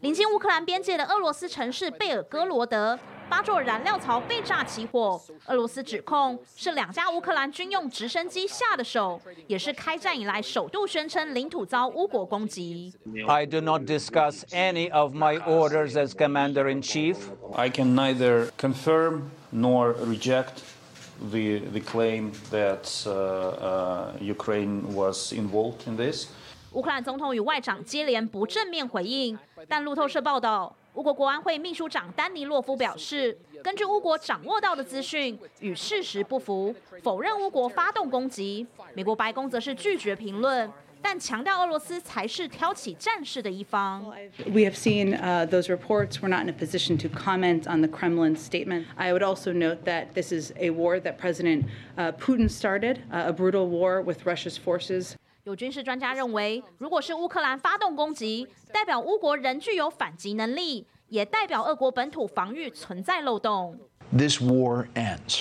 临近乌克兰边界的俄罗斯城市贝尔哥罗德，八座燃料槽被炸起火。俄罗斯指控是两架乌克兰军用直升机下的手，也是开战以来首度宣称领土遭乌国攻击。I do not discuss any of my orders as commander in chief. I can neither confirm nor reject the the claim that uh, uh, Ukraine was involved in this. 乌克兰总统与外长接连不正面回应，但路透社报道，乌国国安会秘书长丹尼洛夫表示，根据乌国掌握到的资讯与事实不符，否认乌国发动攻击。美国白宫则是拒绝评论，但强调俄罗斯才是挑起战事的一方。We have seen uh, those reports. We're not in a position to comment on the Kremlin's statement. I would also note that this is a war that President uh, Putin started, a brutal war with Russia's forces. 有军事专家认为，如果是乌克兰发动攻击，代表乌国仍具有反击能力，也代表俄国本土防御存在漏洞。This war ends.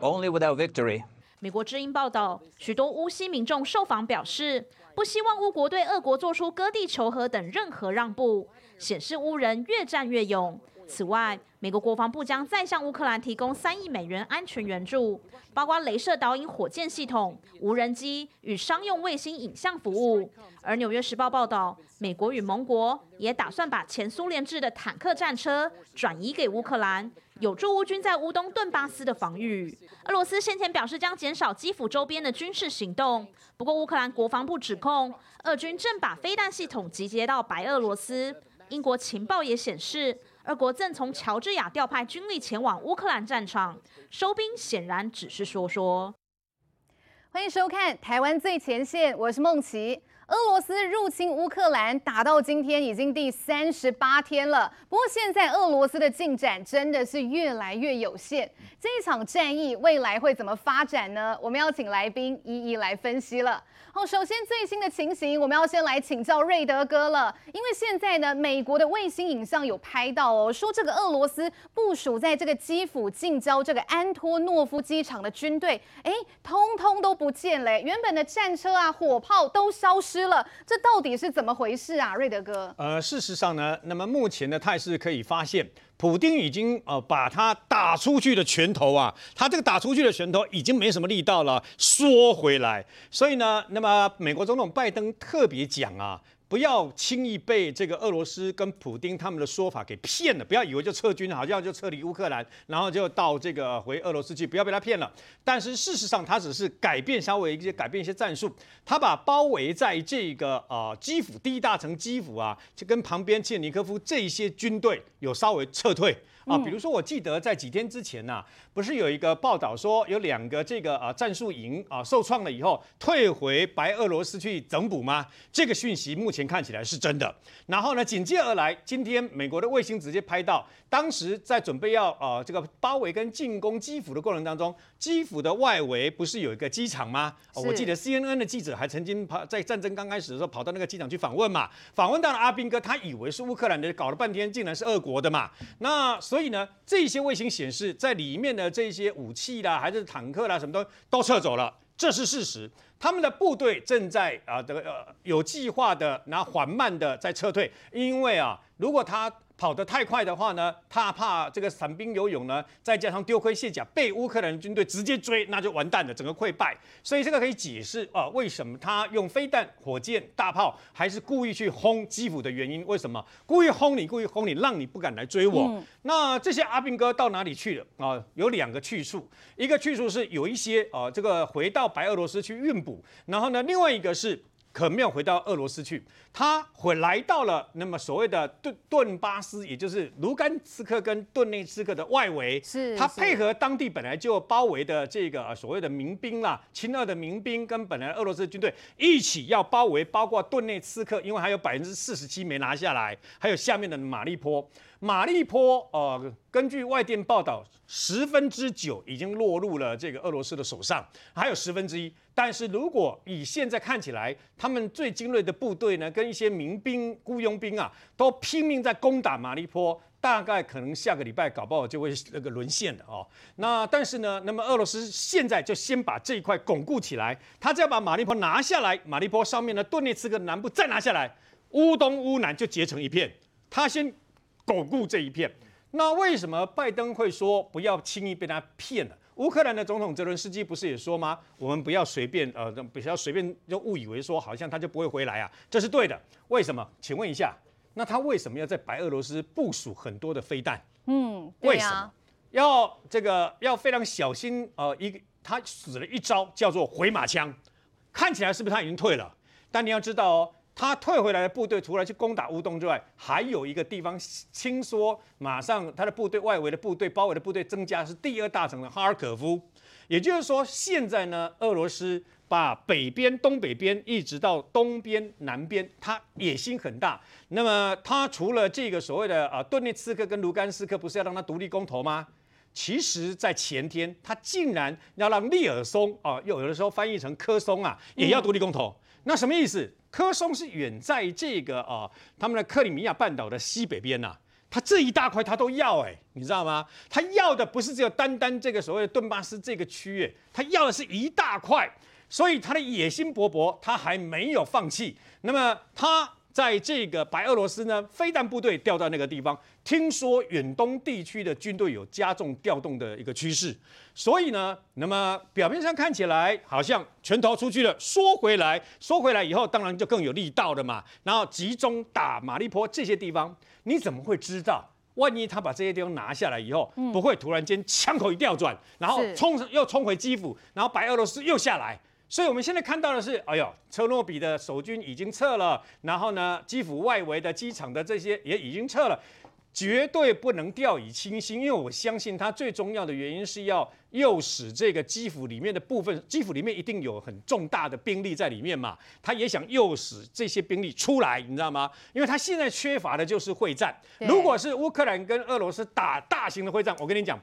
Only without victory. 美国之音报道，许多乌西民众受访表示，不希望乌国对俄国做出割地求和等任何让步，显示乌人越战越勇。此外，美国国防部将再向乌克兰提供三亿美元安全援助，包括雷射导引火箭系统、无人机与商用卫星影像服务。而《纽约时报》报道，美国与盟国也打算把前苏联制的坦克战车转移给乌克兰，有助乌军在乌东顿巴斯的防御。俄罗斯先前表示将减少基辅周边的军事行动，不过乌克兰国防部指控，俄军正把飞弹系统集结到白俄罗斯。英国情报也显示，俄国正从乔治亚调派军力前往乌克兰战场，收兵显然只是说说。欢迎收看《台湾最前线》，我是孟琪。俄罗斯入侵乌克兰打到今天已经第三十八天了，不过现在俄罗斯的进展真的是越来越有限。这一场战役未来会怎么发展呢？我们要请来宾一一来分析了。好，首先最新的情形，我们要先来请教瑞德哥了。因为现在呢，美国的卫星影像有拍到哦，说这个俄罗斯部署在这个基辅近郊这个安托诺夫机场的军队，哎，通通都不见了，原本的战车啊、火炮都消失了，这到底是怎么回事啊，瑞德哥？呃，事实上呢，那么目前的态势可以发现。普丁已经呃把他打出去的拳头啊，他这个打出去的拳头已经没什么力道了，缩回来。所以呢，那么美国总统拜登特别讲啊。不要轻易被这个俄罗斯跟普丁他们的说法给骗了，不要以为就撤军，好像就撤离乌克兰，然后就到这个回俄罗斯去，不要被他骗了。但是事实上，他只是改变稍微一些改变一些战术，他把包围在这个呃基辅第一大城基辅啊，就跟旁边切尼科夫这一些军队有稍微撤退。啊，比如说，我记得在几天之前呐、不是有一个报道说有两个这个呃战术营啊受创了以后退回白俄罗斯去整补吗？这个讯息目前看起来是真的。然后呢，紧接而来，今天美国的卫星直接拍到，当时在准备要呃这个包围跟进攻基辅的过程当中，基辅的外围不是有一个机场吗？我记得 CNN 的记者还曾经跑在战争刚开始的时候跑到那个机场去访问嘛，访问到了阿兵哥，他以为是乌克兰的，搞了半天竟然是俄国的嘛。那所以。所以呢，这些卫星显示，在里面的这些武器啦，还是坦克啦，什么都都撤走了，这是事实。他们的部队正在啊，这个呃有计划的，然后缓慢的在撤退，因为啊，如果他跑得太快的话呢，他怕这个散兵游勇呢，再加上丢盔卸甲，被乌克兰军队直接追，那就完蛋了，整个溃败。所以这个可以解释啊、呃，为什么他用飞弹、火箭、大炮，还是故意去轰基辅的原因？为什么故意轰你？故意轰你，让你不敢来追我？嗯、那这些阿兵哥到哪里去了啊、呃？有两个去处，一个去处是有一些啊、呃，这个回到白俄罗斯去运补，然后呢，另外一个是。可没有回到俄罗斯去，他回来到了那么所谓的顿顿巴斯，也就是卢甘斯克跟顿内斯克的外围。是，他配合当地本来就包围的这个所谓的民兵啦，亲俄的民兵跟本来俄罗斯军队一起要包围，包括顿内斯克，因为还有百分之四十七没拿下来，还有下面的马利坡。马利坡，呃，根据外电报道，十分之九已经落入了这个俄罗斯的手上，还有十分之一。但是如果以现在看起来，他们最精锐的部队呢，跟一些民兵、雇佣兵啊，都拼命在攻打马利坡，大概可能下个礼拜搞不好就会那个沦陷了哦。那但是呢，那么俄罗斯现在就先把这一块巩固起来，他只要把马利坡拿下来，马利坡上面的顿涅茨克南部再拿下来。乌东乌南就结成一片，他先巩固这一片。那为什么拜登会说不要轻易被他骗了？乌克兰的总统泽伦斯基不是也说吗？我们不要随便呃，不要随便就误以为说好像他就不会回来啊，这是对的。为什么？请问一下，那他为什么要在白俄罗斯部署很多的飞弹？嗯，为什么要这个要非常小心？呃，一个他使了一招叫做回马枪，看起来是不是他已经退了？但你要知道哦。他退回来的部队除了去攻打乌东之外，还有一个地方轻说，马上他的部队外围的部队包围的部队增加，是第二大城的哈尔可夫。也就是说，现在呢，俄罗斯把北边、东北边一直到东边、南边，他野心很大。那么，他除了这个所谓的啊顿涅茨克跟卢甘斯克，不是要让他独立公投吗？其实，在前天，他竟然要让利尔松啊，又有的时候翻译成科松啊，也要独立公投。那什么意思？科松是远在这个啊，他们的克里米亚半岛的西北边呐、啊，他这一大块他都要哎，你知道吗？他要的不是只有单单这个所谓的顿巴斯这个区域，他要的是一大块，所以他的野心勃勃，他还没有放弃。那么他。在这个白俄罗斯呢，飞弹部队调到那个地方，听说远东地区的军队有加重调动的一个趋势，所以呢，那么表面上看起来好像拳头出去了，缩回来，缩回来以后，当然就更有力道了嘛。然后集中打马利坡这些地方，你怎么会知道？万一他把这些地方拿下来以后，不会突然间枪口一调转，然后冲又冲回基辅，然后白俄罗斯又下来。所以我们现在看到的是，哎呦，车诺比的守军已经撤了，然后呢，基辅外围的机场的这些也已经撤了，绝对不能掉以轻心，因为我相信他最重要的原因是要诱使这个基辅里面的部分，基辅里面一定有很重大的兵力在里面嘛，他也想诱使这些兵力出来，你知道吗？因为他现在缺乏的就是会战，如果是乌克兰跟俄罗斯打大型的会战，我跟你讲，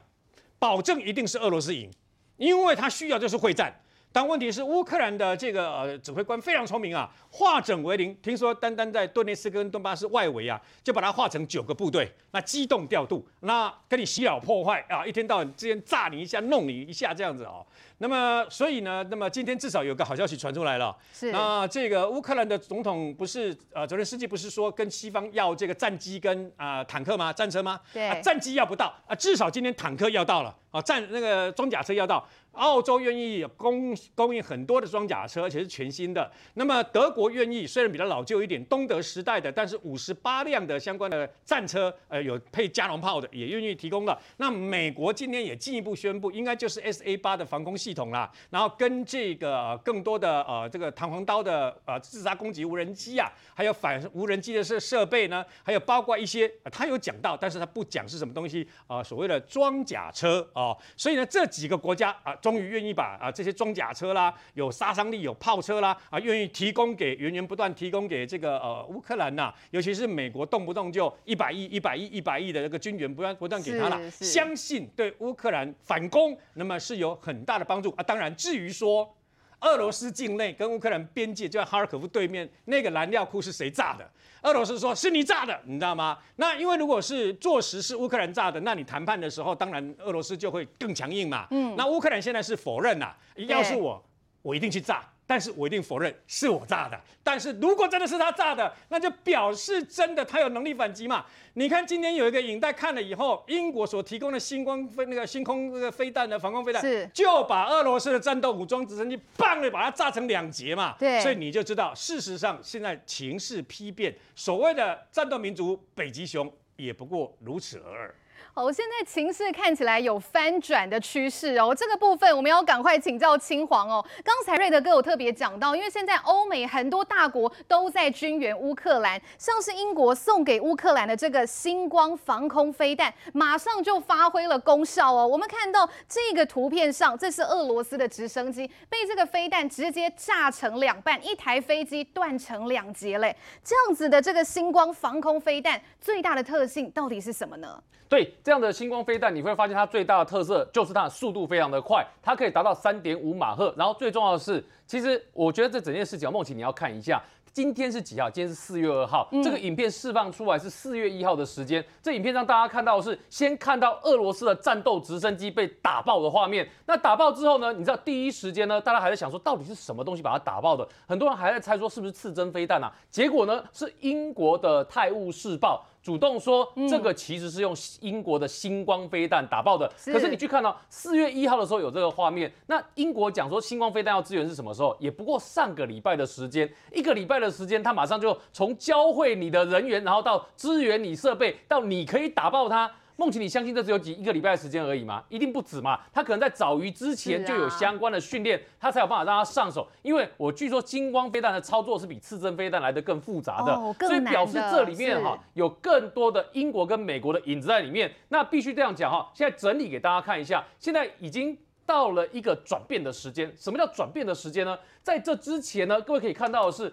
保证一定是俄罗斯赢，因为他需要就是会战。但问题是，乌克兰的这个呃指挥官非常聪明啊，化整为零。听说单单在顿涅茨克跟顿巴斯外围啊，就把它化成九个部队，那机动调度，那跟你洗脑破坏啊，一天到晚之间炸你一下，弄你一下这样子哦。那么，所以呢，那么今天至少有个好消息传出来了。是。那这个乌克兰的总统不是呃，泽连斯基不是说跟西方要这个战机跟啊、呃、坦克吗？战车吗？对。啊，战机要不到啊，至少今天坦克要到了啊，战那个装甲车要到。澳洲愿意供供应很多的装甲车，而且是全新的。那么德国愿意，虽然比较老旧一点，东德时代的，但是五十八辆的相关的战车，呃，有配加农炮的，也愿意提供了。那美国今天也进一步宣布，应该就是 S A 八的防空系统啦，然后跟这个更多的呃这个弹簧刀的呃自杀攻击无人机啊，还有反无人机的设设备呢，还有包括一些，呃、他有讲到，但是他不讲是什么东西啊，呃，所谓的装甲车啊，呃，所以呢这几个国家啊。呃终于愿意把啊这些装甲车啦，有杀伤力、有炮车啦，啊，愿意提供给源源不断提供给这个呃乌克兰呐，尤其是美国动不动就一百亿、一百亿、一百亿的这个军援不断不断给他了，相信对乌克兰反攻那么是有很大的帮助啊。当然，至于说。俄罗斯境内跟乌克兰边界，就在哈尔可夫对面那个燃料库是谁炸的？俄罗斯说是你炸的，你知道吗？那因为如果是坐实是乌克兰炸的，那你谈判的时候，当然俄罗斯就会更强硬嘛。嗯，那乌克兰现在是否认呐？要是我，我一定去炸。但是我一定否认是我炸的。但是如果真的是他炸的，那就表示真的他有能力反击嘛。你看今天有一个影带看了以后，英国所提供的星光飞那个星空那个飞弹的防空飞弹，是就把俄罗斯的战斗武装直升机棒的把它炸成两截嘛。对，所以你就知道，事实上现在情势丕变，所谓的战斗民族北极熊也不过如此而已。哦，现在情势看起来有翻转的趋势哦。这个部分我们要赶快请教青黄哦。刚才瑞德哥有特别讲到，因为现在欧美很多大国都在军援乌克兰，像是英国送给乌克兰的这个星光防空飞弹，马上就发挥了功效哦。我们看到这个图片上，这是俄罗斯的直升机被这个飞弹直接炸成两半，一台飞机断成两截嘞。这样子的这个星光防空飞弹最大的特性到底是什么呢？对，这样的星光飞弹，你会发现它最大的特色就是它的速度非常的快，它可以达到三点五马赫。然后最重要的是，其实我觉得这整件事情，梦琪你要看一下。今天是几号？今天是四月二号。这个影片释放出来是四月一号的时间。这影片让大家看到的是先看到俄罗斯的战斗直升机被打爆的画面。那打爆之后呢？你知道第一时间呢，大家还在想说到底是什么东西把它打爆的？很多人还在猜说是不是刺针飞弹啊？结果呢是英国的《泰晤士报》。主动说这个其实是用英国的星光飞弹打爆的，可是你去看到四月一号的时候有这个画面，那英国讲说星光飞弹要支援是什么时候？也不过上个礼拜的时间，一个礼拜的时间，他马上就从教会你的人员，然后到支援你设备，到你可以打爆它。孟琦，你相信这只有几一个礼拜的时间而已吗？一定不止嘛！他可能在早于之前就有相关的训练，他才有办法让他上手。因为我据说金光飞弹的操作是比刺针飞弹来的更复杂的，所以表示这里面哈有更多的英国跟美国的影子在里面。那必须这样讲哈，现在整理给大家看一下，现在已经到了一个转变的时间。什么叫转变的时间呢？在这之前呢，各位可以看到的是。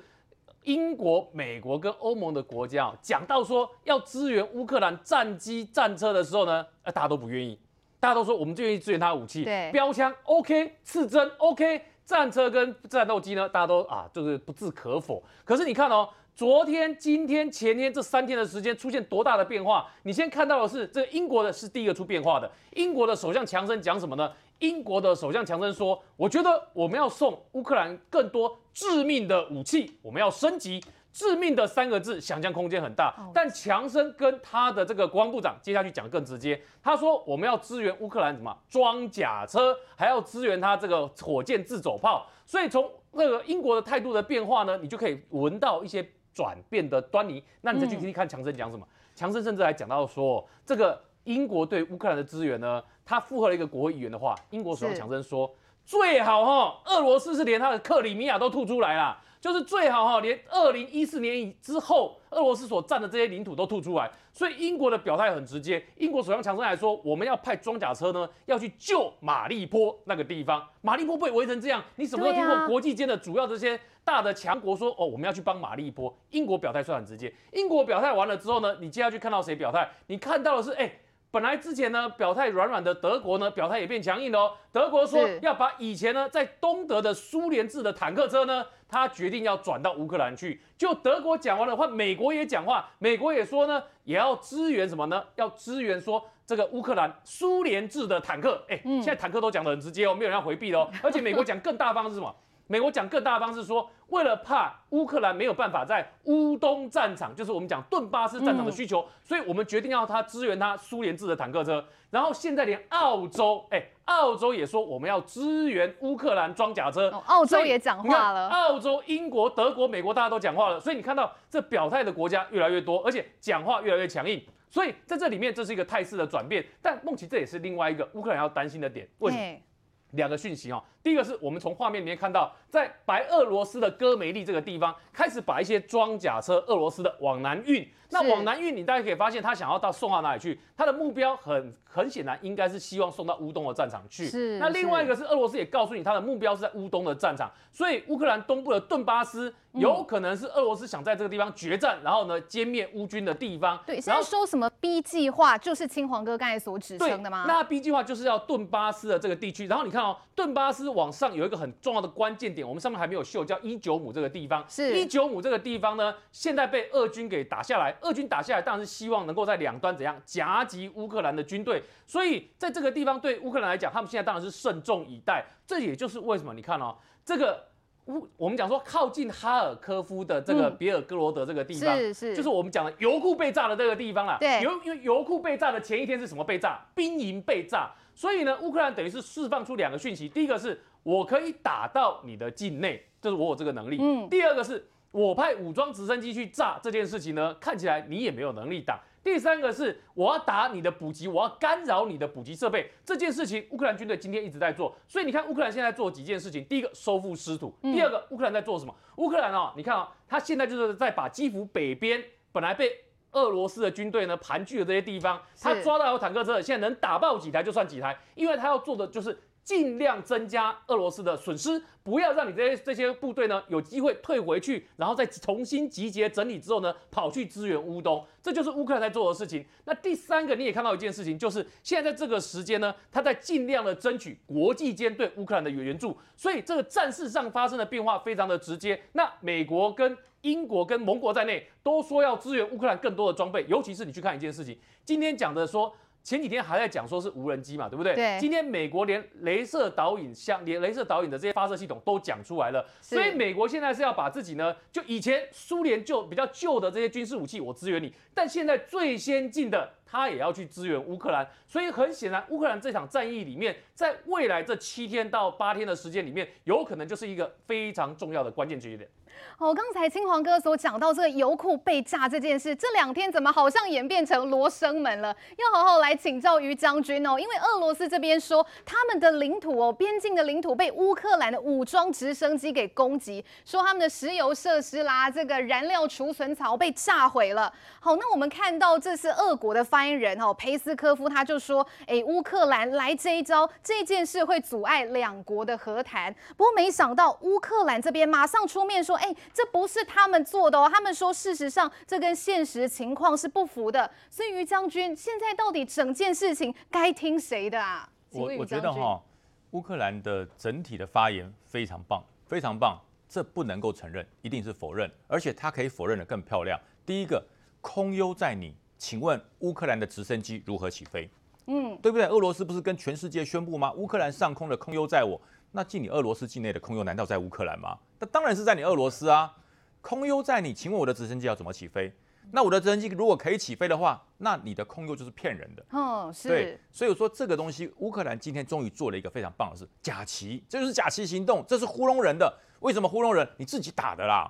英国、美国跟欧盟的国家啊，讲到说要支援乌克兰战机、战车的时候呢，大家都不愿意，大家都说我们就愿意支援他的武器，对，标枪 OK，刺针 OK，战车跟战斗机呢，大家都啊，就是不置可否。可是你看哦，昨天、今天、前天这三天的时间出现多大的变化？你先看到的是，这个英国的是第一个出变化的，英国的首相强生讲什么呢？英国的首相强生说：“我觉得我们要送乌克兰更多致命的武器，我们要升级。致命的三个字，想象空间很大。但强生跟他的这个国防部长接下去讲更直接，他说我们要支援乌克兰什么装甲车，还要支援他这个火箭自走炮。所以从那个英国的态度的变化呢，你就可以闻到一些转变的端倪。那你再去听听看强生讲什么？强生甚至还讲到说，这个英国对乌克兰的支援呢。”他附和了一个国会议员的话，英国首相强生说：“最好哈，俄罗斯是连他的克里米亚都吐出来了，就是最好哈，连二零一四年以之后俄罗斯所占的这些领土都吐出来。”所以英国的表态很直接，英国首相强生还说：“我们要派装甲车呢，要去救马利坡那个地方。马利坡被围成这样，你什么时候听过国际间的主要这些大的强国说哦，我们要去帮马利波？”英国表态算很直接。英国表态完了之后呢，你接下去看到谁表态？你看到的是哎。本来之前呢，表态软软的德国呢，表态也变强硬了哦。德国说要把以前呢在东德的苏联制的坦克车呢，他决定要转到乌克兰去。就德国讲完的话，美国也讲话，美国也说呢，也要支援什么呢？要支援说这个乌克兰苏联制的坦克。哎，现在坦克都讲得很直接哦，没有人要回避的哦。而且美国讲更大方是什么？美国讲更大的方式说，为了怕乌克兰没有办法在乌东战场，就是我们讲顿巴斯战场的需求，嗯、所以我们决定要他支援他苏联制的坦克车。然后现在连澳洲，哎，澳洲也说我们要支援乌克兰装甲车。哦、澳洲也讲话了。澳洲、英国、德国、美国大家都讲话了。所以你看到这表态的国家越来越多，而且讲话越来越强硬。所以在这里面，这是一个态势的转变。但孟琪，这也是另外一个乌克兰要担心的点。为什么？两个讯息哦，第一个是我们从画面里面看到，在白俄罗斯的戈梅利这个地方开始把一些装甲车，俄罗斯的往南运。那往南运，你大家可以发现，他想要到送到哪里去？他的目标很很显然，应该是希望送到乌东的战场去。是。那另外一个是俄罗斯也告诉你，他的目标是在乌东的战场，所以乌克兰东部的顿巴斯有可能是俄罗斯想在这个地方决战，然后呢歼灭乌军的地方。对，现在说什么 B 计划，就是青黄哥刚才所指称的吗？那 B 计划就是要顿巴斯的这个地区，然后你看哦，顿巴斯往上有一个很重要的关键点，我们上面还没有秀，叫伊久姆这个地方。是。伊久姆这个地方呢，现在被俄军给打下来，俄军打下来当然是希望能够在两端怎样夹击乌克兰的军队，所以在这个地方对乌克兰来讲，他们现在当然是慎重以待。这也就是为什么你看哦，这个乌我们讲说靠近哈尔科夫的这个别尔哥罗德这个地方，是是，就是我们讲的油库被炸的这个地方啦。对，油因为油库被炸的前一天是什么被炸？兵营被炸。所以呢，乌克兰等于是释放出两个讯息：第一个是我可以打到你的境内，就是我有这个能力；嗯，第二个是。我派武装直升机去炸这件事情呢，看起来你也没有能力挡。第三个是我要打你的补给，我要干扰你的补给设备。这件事情乌克兰军队今天一直在做。所以你看乌克兰现在做几件事情：第一个收复失土，第二个乌克兰在做什么？乌克兰哦，你看啊、哦，他现在就是在把基辅北边本来被俄罗斯的军队呢盘踞的这些地方，他抓到有坦克车，现在能打爆几台就算几台，因为他要做的就是。尽量增加俄罗斯的损失，不要让你这些这些部队呢有机会退回去，然后再重新集结整理之后呢，跑去支援乌东，这就是乌克兰在做的事情。那第三个你也看到一件事情，就是现在在这个时间呢，他在尽量的争取国际间对乌克兰的援助，所以这个战事上发生的变化非常的直接。那美国跟英国跟盟国在内都说要支援乌克兰更多的装备，尤其是你去看一件事情，今天讲的说。前几天还在讲说是无人机嘛，对不对？对。今天美国连镭射导引像连镭射导引的这些发射系统都讲出来了，所以美国现在是要把自己呢，就以前苏联就比较旧的这些军事武器我支援你，但现在最先进的他也要去支援乌克兰，所以很显然乌克兰这场战役里面，在未来这七天到八天的时间里面，有可能就是一个非常重要的关键节点。哦，刚才青黄哥所讲到这个油库被炸这件事，这两天怎么好像演变成罗生门了？要好好来请教于将军哦，因为俄罗斯这边说他们的领土哦，边境的领土被乌克兰的武装直升机给攻击，说他们的石油设施啦，这个燃料储存槽被炸毁了。好，那我们看到这是俄国的发言人哦，裴斯科夫他就说，哎，乌克兰来这一招，这件事会阻碍两国的和谈。不过没想到乌克兰这边马上出面说，哎。这不是他们做的哦，他们说事实上这跟现实情况是不符的。所以于将军，现在到底整件事情该听谁的啊？我我觉得哈、哦，乌克兰的整体的发言非常棒，非常棒，这不能够承认，一定是否认，而且他可以否认的更漂亮。第一个，空优在你，请问乌克兰的直升机如何起飞？嗯，对不对？俄罗斯不是跟全世界宣布吗？乌克兰上空的空优在我。那进你俄罗斯境内的空优难道在乌克兰吗？那当然是在你俄罗斯啊！空优在你，请问我的直升机要怎么起飞？那我的直升机如果可以起飞的话，那你的空优就是骗人的。哦，是。对，所以我说这个东西，乌克兰今天终于做了一个非常棒的事，假旗，这就是假旗行动，这是糊弄人的。为什么糊弄人？你自己打的啦，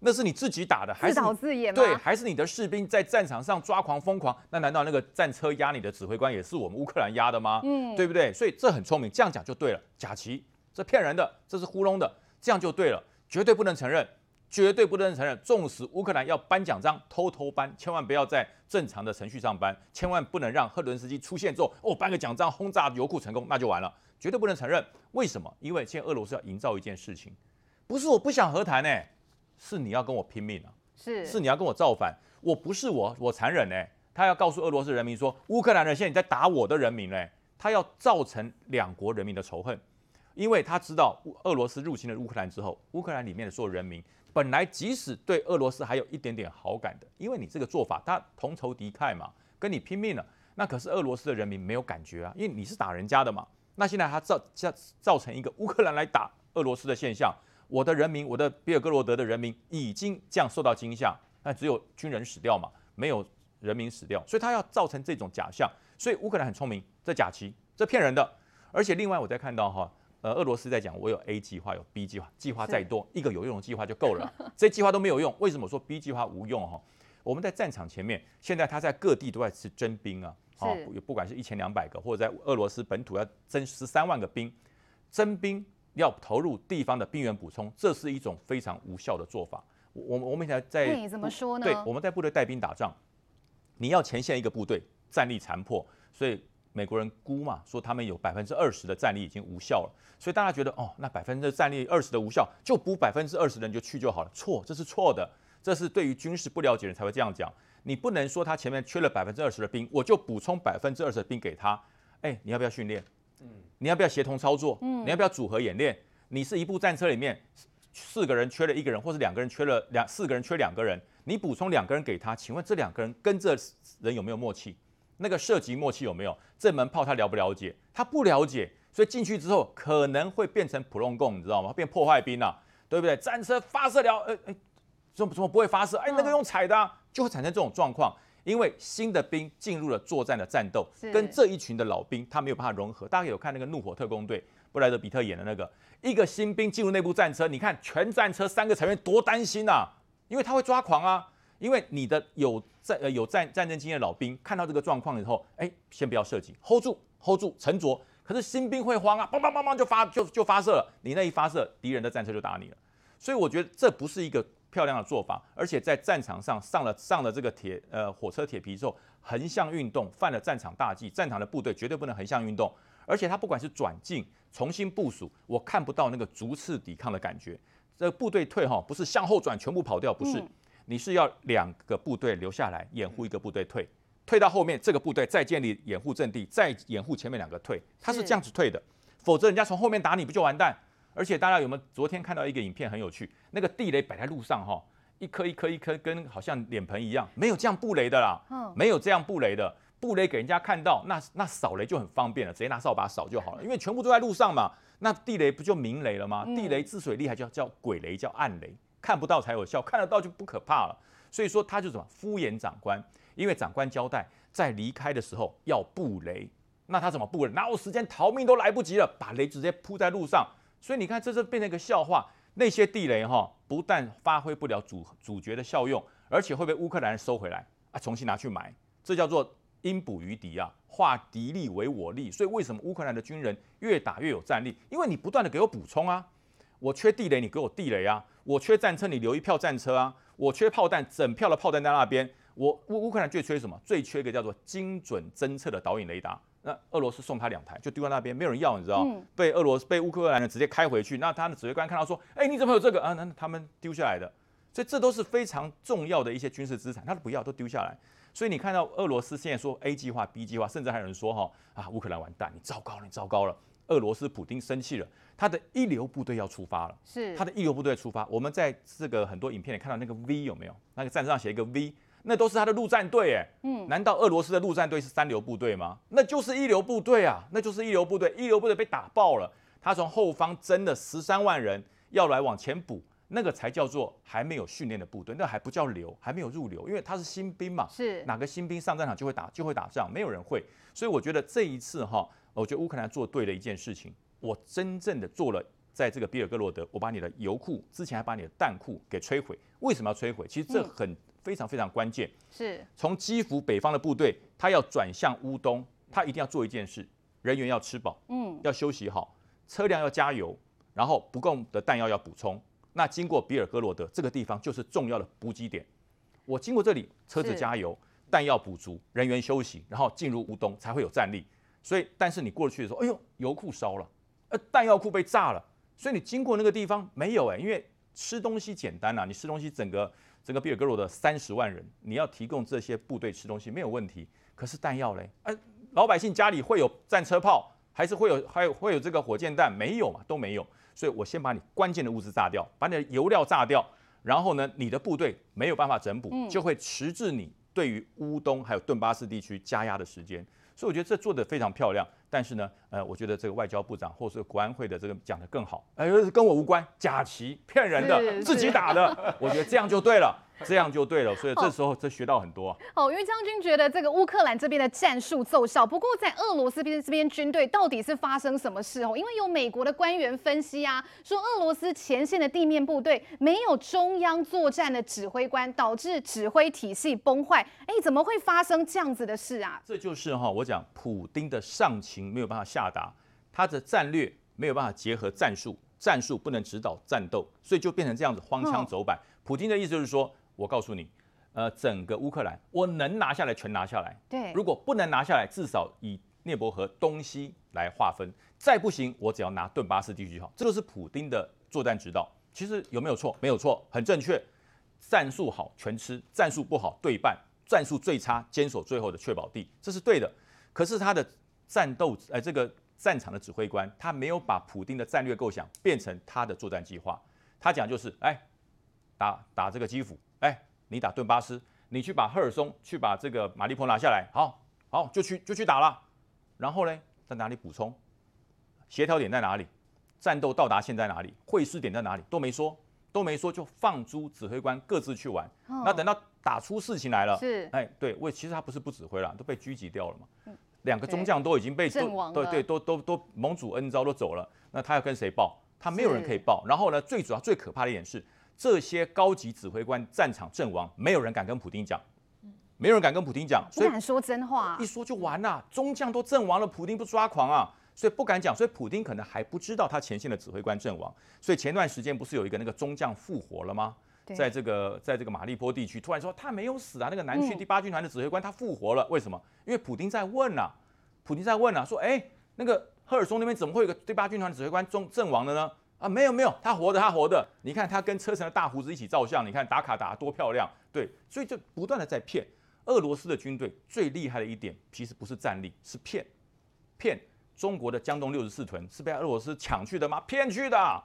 那是你自己打的，还是自导自演吗？对，还是你的士兵在战场上抓狂疯狂？那难道那个战车压你的指挥官也是我们乌克兰压的吗？嗯，对不对？所以这很聪明，这样讲就对了，假旗。这骗人的，这是糊弄的，这样就对了，绝对不能承认，绝对不能承认。纵使乌克兰要颁奖章，偷偷颁，千万不要在正常的程序上颁，千万不能让赫伦斯基出现之后，哦，颁个奖章，轰炸油库成功，那就完了，绝对不能承认。为什么？因为现在俄罗斯要营造一件事情，不是我不想和谈呢，是你要跟我拼命啊，是是你要跟我造反，我不是我我残忍呢，他要告诉俄罗斯人民说，乌克兰人现在你在打我的人民呢，他要造成两国人民的仇恨。因为他知道俄罗斯入侵了乌克兰之后，乌克兰里面的所有人民本来即使对俄罗斯还有一点点好感的，因为你这个做法，他同仇敌忾嘛，跟你拼命了。那可是俄罗斯的人民没有感觉啊，因为你是打人家的嘛。那现在他造造造成一个乌克兰来打俄罗斯的现象，我的人民，我的比尔哥罗德的人民已经这样受到惊吓，那只有军人死掉嘛，没有人民死掉，所以他要造成这种假象。所以乌克兰很聪明，这假旗，这骗人的。而且另外我再看到哈。呃，俄罗斯在讲，我有 A 计划，有 B 计划，计划再多，一个有用的计划就够了。这计划都没有用，为什么说 B 计划无用？哈，我们在战场前面，现在他在各地都在是征兵啊，啊，不管是一千两百个，或者在俄罗斯本土要征十三万个兵，征兵要投入地方的兵员补充，这是一种非常无效的做法。我我们现在在怎么说呢？对，我们在部队带兵打仗，你要前线一个部队战力残破，所以。美国人估嘛，说他们有百分之二十的战力已经无效了，所以大家觉得哦，那百分之战力二十的无效，就补百分之二十的人就去就好了。错，这是错的，这是对于军事不了解的人才会这样讲。你不能说他前面缺了百分之二十的兵，我就补充百分之二十的兵给他。哎，你要不要训练？嗯，你要不要协同操作？嗯，你要不要组合演练？你是一部战车里面四个人缺了一个人，或是两个人缺了两四个人缺两个人，你补充两个人给他，请问这两个人跟这人有没有默契？那个射击默契有没有？这门炮他了不了解？他不了解，所以进去之后可能会变成普通共，你知道吗？变破坏兵了，对不对？战车发射了，哎哎，怎么怎么不会发射？哎，那个用踩的，啊，就会产生这种状况。因为新的兵进入了作战的战斗，跟这一群的老兵他没有办法融合。大家有看那个《怒火特工队》，布莱德比特演的那个，一个新兵进入那部战车，你看全战车三个成员多担心呐，因为他会抓狂啊。因为你的有战呃有战战争经验的老兵看到这个状况以后，哎，先不要射击，hold 住，hold 住，沉着。可是新兵会慌啊，砰砰砰砰就发就就发射了，你那一发射，敌人的战车就打你了。所以我觉得这不是一个漂亮的做法，而且在战场上上了上了这个铁呃火车铁皮之后，横向运动犯了战场大忌。战场的部队绝对不能横向运动，而且他不管是转进重新部署，我看不到那个逐次抵抗的感觉。这部队退哈，不是向后转全部跑掉，不是。你是要两个部队留下来掩护一个部队退，退到后面这个部队再建立掩护阵地，再掩护前面两个退，他是这样子退的，否则人家从后面打你不就完蛋？而且大家有没有昨天看到一个影片很有趣？那个地雷摆在路上哈，一颗一颗一颗，跟好像脸盆一样，没有这样布雷的啦，嗯没有这样布雷的，布雷给人家看到，那那扫雷就很方便了，直接拿扫把扫就好了，因为全部都在路上嘛，那地雷不就明雷了吗？地雷治水厉害，叫叫鬼雷，叫暗雷，看不到才有效，看得到就不可怕了。所以说他就什么敷衍长官，因为长官交代在离开的时候要布雷，那他怎么布雷？哪有时间逃命都来不及了，把雷直接铺在路上。所以你看，这是变成一个笑话。那些地雷哈，不但发挥不了主主角的效用，而且会被乌克兰收回来啊，重新拿去买。这叫做因补于敌啊，化敌利为我利。所以为什么乌克兰的军人越打越有战力？因为你不断的给我补充啊，我缺地雷，你给我地雷啊；我缺战车，你留一票战车啊；我缺炮弹，整票的炮弹在那边。我乌乌克兰最缺什么？最缺一个叫做精准侦测的导引雷达。那俄罗斯送他两台，就丢在那边，没有人要，你知道？嗯被俄罗斯被乌克兰人直接开回去。那他的指挥官看到说：“哎、你怎么有这个啊？”那他们丢下来的，所以这都是非常重要的一些军事资产，他都不要，都丢下来。所以你看到俄罗斯现在说 A 计划、B 计划，甚至还有人说：“哈啊，乌克兰完蛋，你糟糕了，你糟糕了。”俄罗斯普丁生气了，他的一流部队要出发了。是他的一流部队出发，我们在这个很多影片里看到那个 V 有没有？那个战车上写一个 V。那都是他的陆战队，哎，嗯，难道俄罗斯的陆战队是三流部队吗？那就是一流部队啊，那就是一流部队，一流部队被打爆了，他从后方征了十三万人要来往前补，那个才叫做还没有训练的部队，那还不叫流，还没有入流，因为他是新兵嘛，是哪个新兵上战场就会打就会打仗，没有人会，所以我觉得这一次哈，我觉得乌克兰做对了一件事情，我真正的做了，在这个比尔格罗德，我把你的油库之前还把你的弹库给摧毁，为什么要摧毁？其实这很。非常非常关键，是从基辅北方的部队，他要转向乌东，他一定要做一件事：人员要吃饱，嗯，要休息好，车辆要加油，然后不够的弹药要补充。那经过比尔格罗德这个地方就是重要的补给点。我经过这里，车子加油，弹药补足，人员休息，然后进入乌东才会有战力。所以，但是你过去的时候，哎呦，油库烧了，呃，弹药库被炸了，所以你经过那个地方没有哎、欸，因为吃东西简单啊，你吃东西整个。整个比尔格罗的三十万人，你要提供这些部队吃东西没有问题，可是弹药嘞？哎，老百姓家里会有战车炮，还是会有还有会有这个火箭弹？没有嘛，都没有。所以我先把你关键的物资炸掉，把你的油料炸掉，然后呢，你的部队没有办法整补，就会迟滞你对于乌东还有顿巴斯地区加压的时间。所以我觉得这做得非常漂亮。但是呢，呃，我觉得这个外交部长或是国安会的这个讲的更好，哎，跟我无关，假旗骗人的，自己打的，我觉得这样就对了，这样就对了。所以这时候这学到很多。哦，于将军觉得这个乌克兰这边的战术奏效，不过在俄罗斯边这边军队到底是发生什么事哦？因为有美国的官员分析啊，说俄罗斯前线的地面部队没有中央作战的指挥官，导致指挥体系崩坏。哎，怎么会发生这样子的事啊？这就是哈，我讲普丁的上情。没有办法下达，他的战略没有办法结合战术，战术不能指导战斗，所以就变成这样子荒腔走板。普丁的意思就是说，我告诉你，呃，整个乌克兰我能拿下来全拿下来，对，如果不能拿下来，至少以涅伯河东西来划分，再不行，我只要拿顿巴斯地区就好。这就是普丁的作战指导。其实有没有错？没有错，很正确。战术好全吃，战术不好对半，战术最差坚守最后的确保地，这是对的。可是他的。战斗，呃，这个战场的指挥官，他没有把普丁的战略构想变成他的作战计划。他讲就是，哎，打打这个基辅，哎，你打顿巴斯，你去把赫尔松，去把这个马利坡拿下来，好，好，就去就去打了。然后呢，在哪里补充？协调点在哪里？战斗到达线在哪里？会师点在哪里？都没说，都没说，就放诸指挥官各自去玩。哦、那等到打出事情来了，是，哎，对，我其实他不是不指挥了，都被狙击掉了嘛。嗯两个中将都已经被阵亡，对对，都都都盟主恩招都走了，那他要跟谁报？他没有人可以报。然后呢，最主要最可怕的一点是，这些高级指挥官战场阵亡，没有人敢跟普京讲，没有人敢跟普京讲，不敢说真话，一说就完了。中将都阵亡了，普丁不抓狂啊？所以不敢讲，所以普丁可能还不知道他前线的指挥官阵亡。所以前段时间不是有一个那个中将复活了吗？在这个在这个马利坡地区，突然说他没有死啊，那个南区第八军团的指挥官他复活了，为什么？因为普丁在问啊，普丁在问啊，说哎，那个赫尔松那边怎么会有个第八军团指挥官中阵亡了呢？啊，没有没有，他活的他活的，你看他跟车臣的大胡子一起照相，你看打卡打得多漂亮，对，所以就不断的在骗。俄罗斯的军队最厉害的一点，其实不是战力，是骗，骗中国的江东六十四屯是被俄罗斯抢去的吗？骗去的。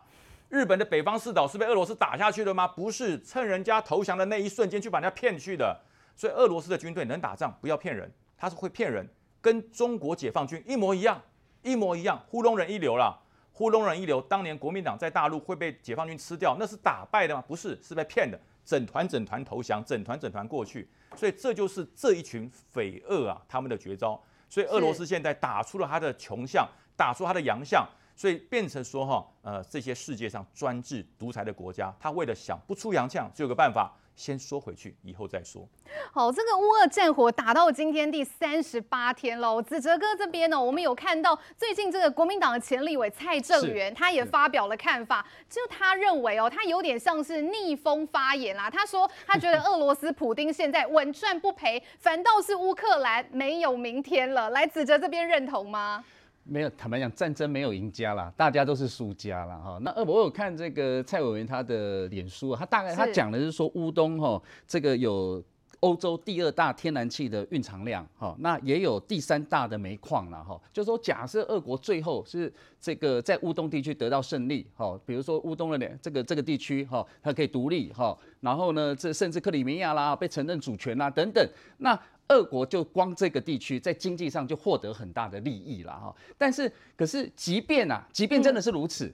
日本的北方四岛是被俄罗斯打下去的吗？不是，趁人家投降的那一瞬间去把人家骗去的。所以俄罗斯的军队能打仗，不要骗人，他是会骗人，跟中国解放军一模一样，一模一样，糊弄人一流啦，糊弄人一流。当年国民党在大陆会被解放军吃掉，那是打败的吗？不是，是被骗的，整团整团投降，整团整团过去。所以这就是这一群匪恶啊，他们的绝招。所以俄罗斯现在打出了他的穷相，打出他的洋相，所以变成说哈，呃，这些世界上专制独裁的国家，他为了想不出洋相，只有个办法。先说回去，以后再说。好，这个乌俄战火打到今天第三十八天了。子哲哥这边呢，我们有看到最近这个国民党的前立委蔡正元，他也发表了看法，就他认为哦，他有点像是逆风发言啦。他说他觉得俄罗斯普丁现在稳赚不赔，反倒是乌克兰没有明天了。来，子哲这边认同吗？没有，坦白讲，战争没有赢家啦，大家都是输家啦。哈。那呃，我有看这个蔡委员他的脸书，他大概他讲的是说乌东哈，这个有欧洲第二大天然气的蕴藏量哈，那也有第三大的煤矿了哈。就说假设俄国最后是这个在乌东地区得到胜利哈，比如说乌东的这个这个地区哈，它可以独立哈，然后呢，这甚至克里米亚啦被承认主权啦等等，那。俄国就光这个地区在经济上就获得很大的利益了哈，但是可是即便啊，即便真的是如此，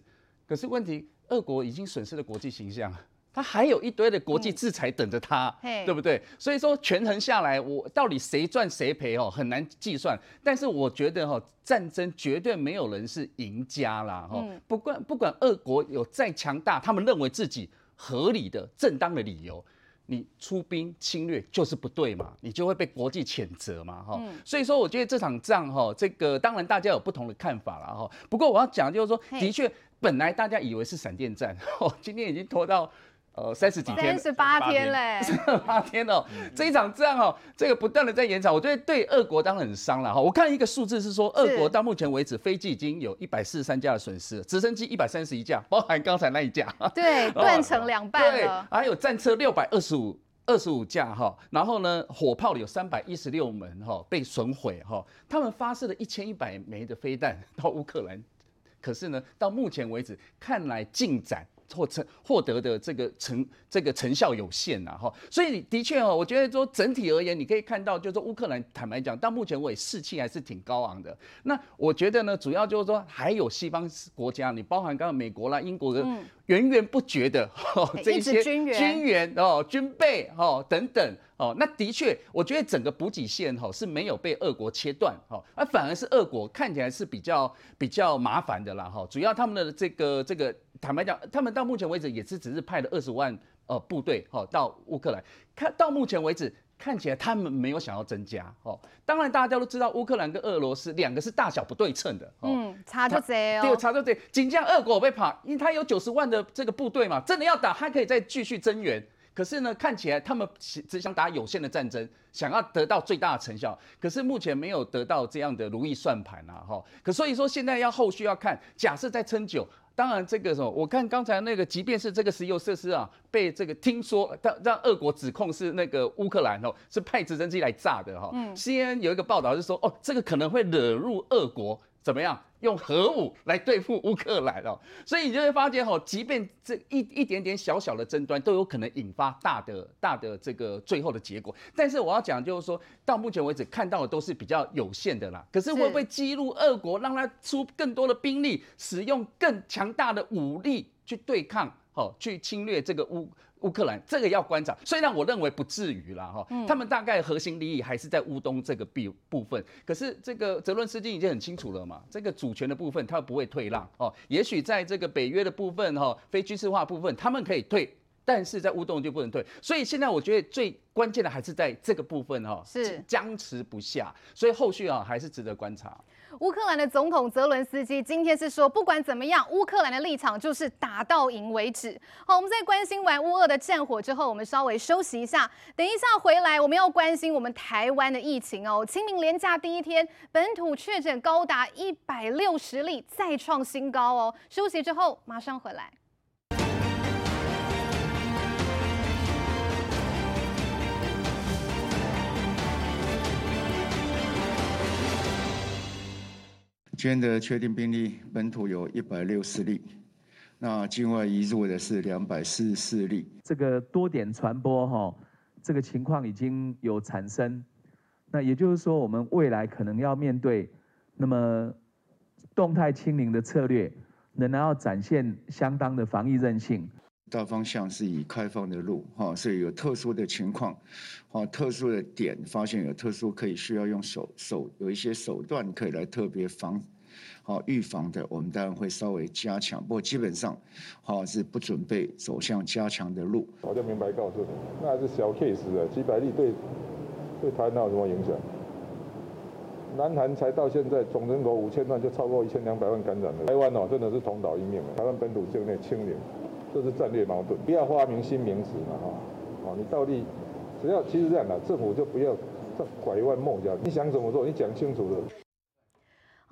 可是问题，俄国已经损失了国际形象，他还有一堆的国际制裁等着他，对不对？所以说权衡下来，我到底谁赚谁赔哦，很难计算。但是我觉得哈，战争绝对没有人是赢家啦哈，不管不管俄国有再强大，他们认为自己合理的正当的理由。你出兵侵略就是不对嘛，你就会被国际谴责嘛，哈、嗯。所以说，我觉得这场仗哈，这个当然大家有不同的看法了哈。不过我要讲就是说，的确，本来大家以为是闪电战，哦，今天已经拖到。呃，三十几天，三十八天嘞，三 十八天哦。这一场仗哦，这个不断的在延长，我觉得对俄国当然很伤了哈。我看一个数字是说，俄国到目前为止飞机已经有一百四十三架的损失，直升机一百三十一架，包含刚才那一架，对，断成两半了。对，还有战车六百二十五二十五架哈，然后呢，火炮有三百一十六门哈被损毁哈。他们发射了一千一百枚的飞弹到乌克兰，可是呢，到目前为止看来进展。获成获得的这个成这个成效有限呐哈，所以的确哦，我觉得说整体而言，你可以看到，就是说乌克兰坦白讲，到目前为止士气还是挺高昂的。那我觉得呢，主要就是说还有西方国家，你包含刚刚美国啦、英国的。嗯源源不绝的哦，这些军援哦、军备哦等等哦，那的确，我觉得整个补给线哈是没有被俄国切断哈，而反而是俄国看起来是比较比较麻烦的啦哈。主要他们的这个这个，坦白讲，他们到目前为止也是只是派了二十万呃部队哈到乌克兰，看到目前为止。看起来他们没有想要增加哦，当然大家都知道乌克兰跟俄罗斯两个是大小不对称的，嗯，差就贼哦，对，差就贼，仅将俄国被跑，因为他有九十万的这个部队嘛，真的要打还可以再继续增援，可是呢，看起来他们只想打有限的战争，想要得到最大的成效，可是目前没有得到这样的如意算盘啊，哈，可所以说现在要后续要看，假设再撑久。当然，这个什么，我看刚才那个，即便是这个石油设施啊，被这个听说让让俄国指控是那个乌克兰哦，是派直升机来炸的哈。嗯。CNN 有一个报道是说，哦，这个可能会惹入俄国。怎么样用核武来对付乌克兰哦？所以你就会发现哦，即便这一一点点小小的争端，都有可能引发大的大的这个最后的结果。但是我要讲就是说，到目前为止看到的都是比较有限的啦。可是会不会激怒俄国，让他出更多的兵力，使用更强大的武力去对抗，好，去侵略这个乌？乌克兰这个要观察，虽然我认为不至于啦哈，他们大概核心利益还是在乌东这个部部分，可是这个泽伦斯基已经很清楚了嘛，这个主权的部分他不会退让哦，也许在这个北约的部分哈，非军事化部分他们可以退，但是在乌东就不能退，所以现在我觉得最关键的还是在这个部分哈，是。僵持不下，所以后续啊还是值得观察。乌克兰的总统泽伦斯基今天是说，不管怎么样，乌克兰的立场就是打到赢为止。好，我们在关心完乌俄的战火之后，我们稍微休息一下，等一下回来我们要关心我们台湾的疫情哦。清明连假第一天，本土确诊高达一百六十例，再创新高哦。休息之后马上回来。今天的确定病例本土有一百六十例，那境外移入的是两百四十四例。这个多点传播哈，这个情况已经有产生。那也就是说，我们未来可能要面对那么动态清零的策略，仍然要展现相当的防疫韧性。大方向是以开放的路哈，所以有特殊的情况，哈，特殊的点发现有特殊可以需要用手手有一些手段可以来特别防。好，预防的我们当然会稍微加强，不过基本上，好是不准备走向加强的路。我就明白告诉你，那是小 case 的，几百例对对台湾有什么影响？南韩才到现在总人口五千万，就超过一千两百万感染了。台湾哦，真的是同岛一命。台湾本土境内清零，这是战略矛盾，不要发明新名词嘛哈。哦，你到底只要其实这样的，政府就不要拐弯抹角，你想怎么做，你讲清楚了。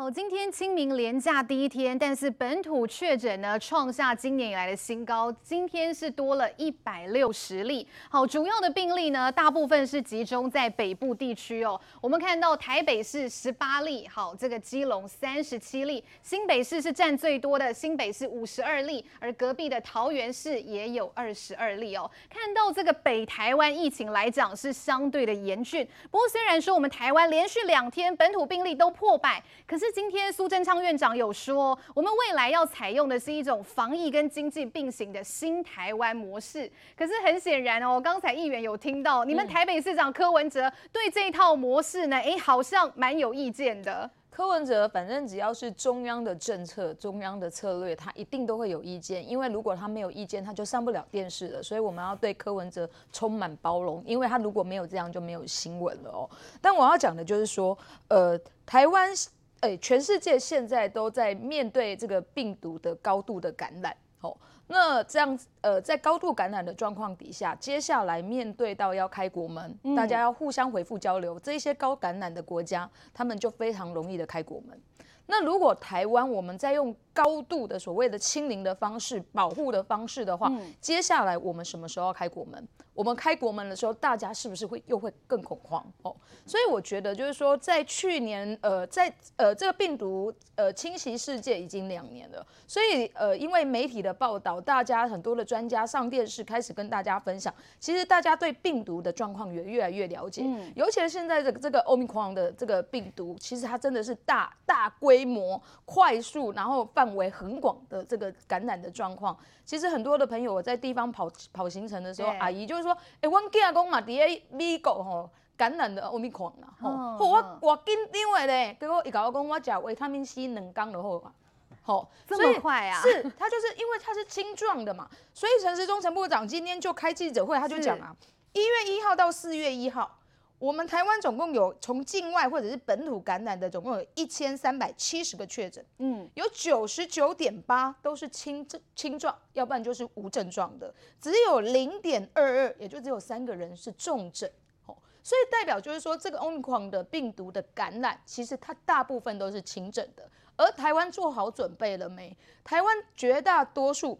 好，今天清明连假第一天，但是本土确诊呢创下今年以来的新高，今天是多了一百六十例。好，主要的病例呢，大部分是集中在北部地区哦。我们看到台北市十八例，好，这个基隆三十七例，新北市是占最多的，新北市五十二例，而隔壁的桃园市也有二十二例哦。看到这个北台湾疫情来讲是相对的严峻，不过虽然说我们台湾连续两天本土病例都破百，可是今天苏贞昌院长有说，我们未来要采用的是一种防疫跟经济并行的新台湾模式。可是很显然哦，刚才议员有听到，你们台北市长柯文哲对这一套模式呢，哎，好像蛮有意见的。柯文哲反正只要是中央的政策、中央的策略，他一定都会有意见。因为如果他没有意见，他就上不了电视了。所以我们要对柯文哲充满包容，因为他如果没有这样，就没有新闻了哦。但我要讲的就是说，呃，台湾。哎，全世界现在都在面对这个病毒的高度的感染，哦，那这样呃，在高度感染的状况底下，接下来面对到要开国门，嗯、大家要互相回复交流，这些高感染的国家，他们就非常容易的开国门。那如果台湾我们在用高度的所谓的清零的方式、保护的方式的话，嗯、接下来我们什么时候要开国门？我们开国门的时候，大家是不是会又会更恐慌哦？所以我觉得就是说，在去年呃，在呃这个病毒呃侵袭世界已经两年了，所以呃因为媒体的报道，大家很多的专家上电视开始跟大家分享，其实大家对病毒的状况也越来越了解，嗯、尤其是现在这个这个 Omicron 的这个病毒，其实它真的是大大规模、快速，然后范围很广的这个感染的状况。其实很多的朋友我在地方跑跑行程的时候，阿姨就是说，哎，我囝讲嘛，伫个美国吼感染的奥密克戎啦，吼，我我紧张的咧，结果伊甲我讲，我食维他命 C 两缸就好啊，吼，这么快啊？是，他就是因为他是青壮的嘛，所以陈时中陈部长今天就开记者会，他就讲啊，一月一号到四月一号。我们台湾总共有从境外或者是本土感染的，总共有一千三百七十个确诊，嗯，有九十九点八都是轻症轻状，要不然就是无症状的，只有零点二二，也就只有三个人是重症，哦，所以代表就是说这个 Omicron 的病毒的感染，其实它大部分都是轻症的，而台湾做好准备了没？台湾绝大多数。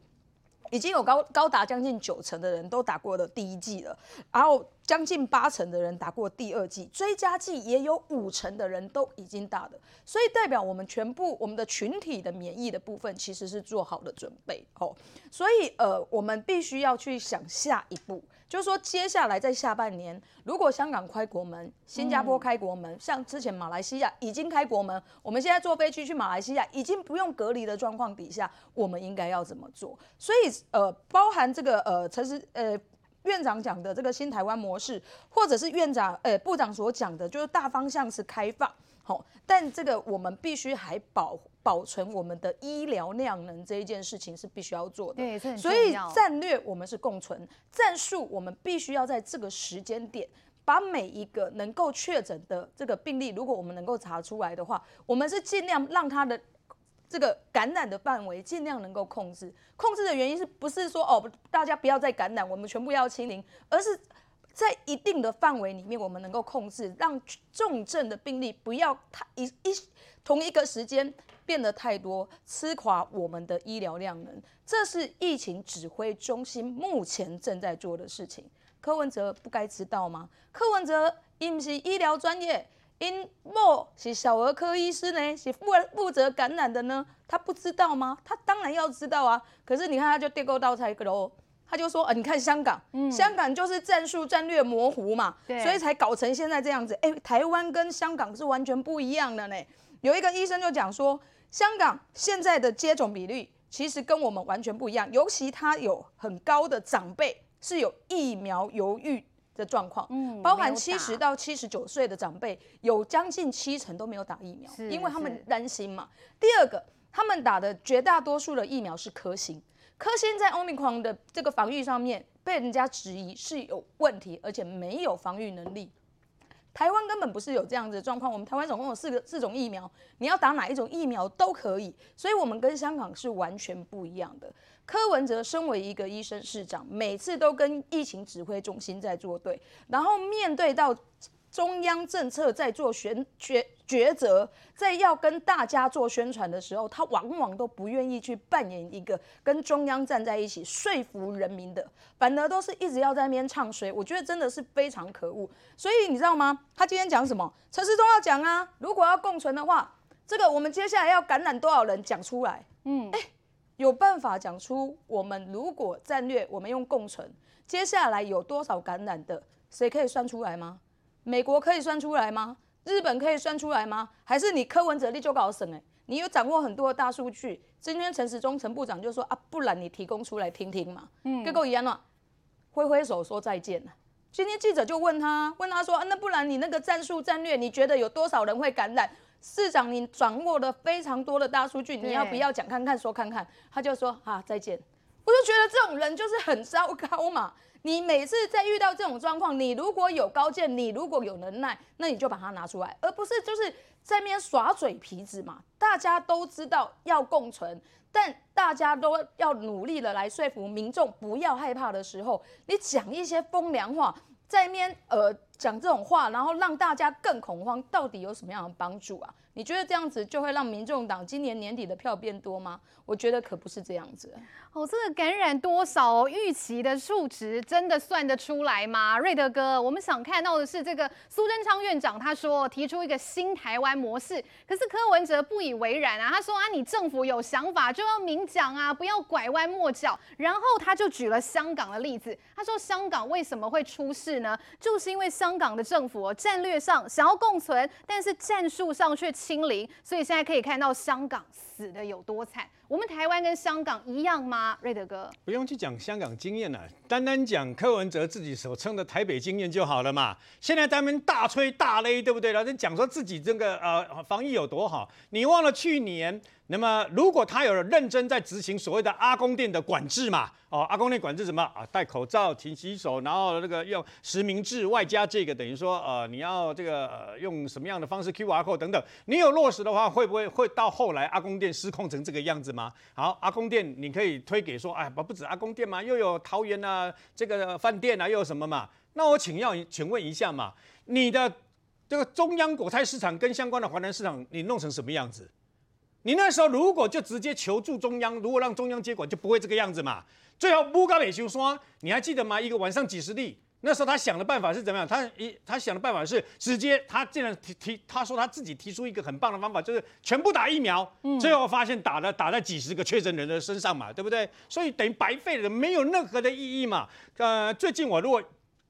已经有高高达将近九成的人都打过了第一季了，然后将近八成的人打过第二季，追加季也有五成的人都已经打了，所以代表我们全部我们的群体的免疫的部分其实是做好了准备哦，所以呃我们必须要去想下一步。就是说，接下来在下半年，如果香港开国门，新加坡开国门，像之前马来西亚已经开国门，我们现在坐飞机去马来西亚已经不用隔离的状况底下，我们应该要怎么做？所以，呃，包含这个呃，陈时呃院长讲的这个新台湾模式，或者是院长呃部长所讲的，就是大方向是开放，好，但这个我们必须还保。保存我们的医疗量能这一件事情是必须要做的，对，所以战略我们是共存，战术我们必须要在这个时间点，把每一个能够确诊的这个病例，如果我们能够查出来的话，我们是尽量让他的这个感染的范围尽量能够控制。控制的原因是不是说哦，大家不要再感染，我们全部要清零，而是在一定的范围里面，我们能够控制，让重症的病例不要太一一同一个时间。变得太多，吃垮我们的医疗量能，这是疫情指挥中心目前正在做的事情。柯文哲不该知道吗？柯文哲因是医疗专业，因某是小儿科医师呢，是负负责感染的呢，他不知道吗？他当然要知道啊。可是你看，他就跌勾到才个喽，他就说啊，你看香港，嗯、香港就是战术战略模糊嘛，所以才搞成现在这样子。哎、欸，台湾跟香港是完全不一样的呢。有一个医生就讲说，香港现在的接种比率其实跟我们完全不一样，尤其它有很高的长辈是有疫苗犹豫。的状况，嗯，包含七十到七十九岁的长辈，有将近七成都没有打疫苗，因为他们担心嘛。第二个，他们打的绝大多数的疫苗是科兴，科兴在 Omicron 的这个防御上面被人家质疑是有问题，而且没有防御能力。台湾根本不是有这样子的状况，我们台湾总共有四个四种疫苗，你要打哪一种疫苗都可以，所以我们跟香港是完全不一样的。柯文哲身为一个医生市长，每次都跟疫情指挥中心在作对，然后面对到中央政策在做选选抉择，在要跟大家做宣传的时候，他往往都不愿意去扮演一个跟中央站在一起说服人民的，反而都是一直要在那边唱衰。我觉得真的是非常可恶。所以你知道吗？他今天讲什么？陈时中要讲啊，如果要共存的话，这个我们接下来要感染多少人讲出来？嗯，哎。有办法讲出我们如果战略，我们用共存，接下来有多少感染的，谁可以算出来吗？美国可以算出来吗？日本可以算出来吗？还是你柯文哲你就搞省哎？你有掌握很多的大数据。今天陈时中陈部长就说啊，不然你提供出来听听嘛。嗯，结果一样了，挥挥手说再见了。今天记者就问他，问他说啊，那不然你那个战术战略，你觉得有多少人会感染？市长，你掌握了非常多的大数据，你要不要讲看看？说看看，他就说啊，再见。我就觉得这种人就是很糟糕嘛。你每次在遇到这种状况，你如果有高见，你如果有能耐，那你就把它拿出来，而不是就是在那边耍嘴皮子嘛。大家都知道要共存，但大家都要努力的来说服民众不要害怕的时候，你讲一些风凉话，在那边呃。讲这种话，然后让大家更恐慌，到底有什么样的帮助啊？你觉得这样子就会让民众党今年年底的票变多吗？我觉得可不是这样子。哦，这个感染多少预期的数值真的算得出来吗？瑞德哥，我们想看到的是这个苏贞昌院长他说提出一个新台湾模式，可是柯文哲不以为然啊，他说啊，你政府有想法就要明讲啊，不要拐弯抹角。然后他就举了香港的例子，他说香港为什么会出事呢？就是因为香港的政府战略上想要共存，但是战术上却清零，所以现在可以看到香港死的有多惨。我们台湾跟香港一样吗？瑞德哥，不用去讲香港经验了，单单讲柯文哲自己所称的台北经验就好了嘛。现在他们大吹大擂，对不对？老是讲说自己这个呃防疫有多好，你忘了去年？那么，如果他有认真在执行所谓的阿公店的管制嘛，哦，阿公店管制什么啊？戴口罩、勤洗手，然后那个用实名制，外加这个等于说，呃，你要这个、呃、用什么样的方式 QR code 等等，你有落实的话，会不会会到后来阿公店失控成这个样子吗？好，阿公店你可以推给说，哎，不不止阿公店嘛，又有桃园啊，这个饭店啊，又有什么嘛？那我请要请问一下嘛，你的这个中央果菜市场跟相关的华南市场，你弄成什么样子？你那时候如果就直接求助中央，如果让中央接管，就不会这个样子嘛。最后木高美修说，你还记得吗？一个晚上几十例，那时候他想的办法是怎么样？他一他想的办法是直接，他竟然提提，他说他自己提出一个很棒的方法，就是全部打疫苗。嗯，最后发现打了打在几十个确诊人的身上嘛，对不对？所以等于白费了，没有任何的意义嘛。呃，最近我如果。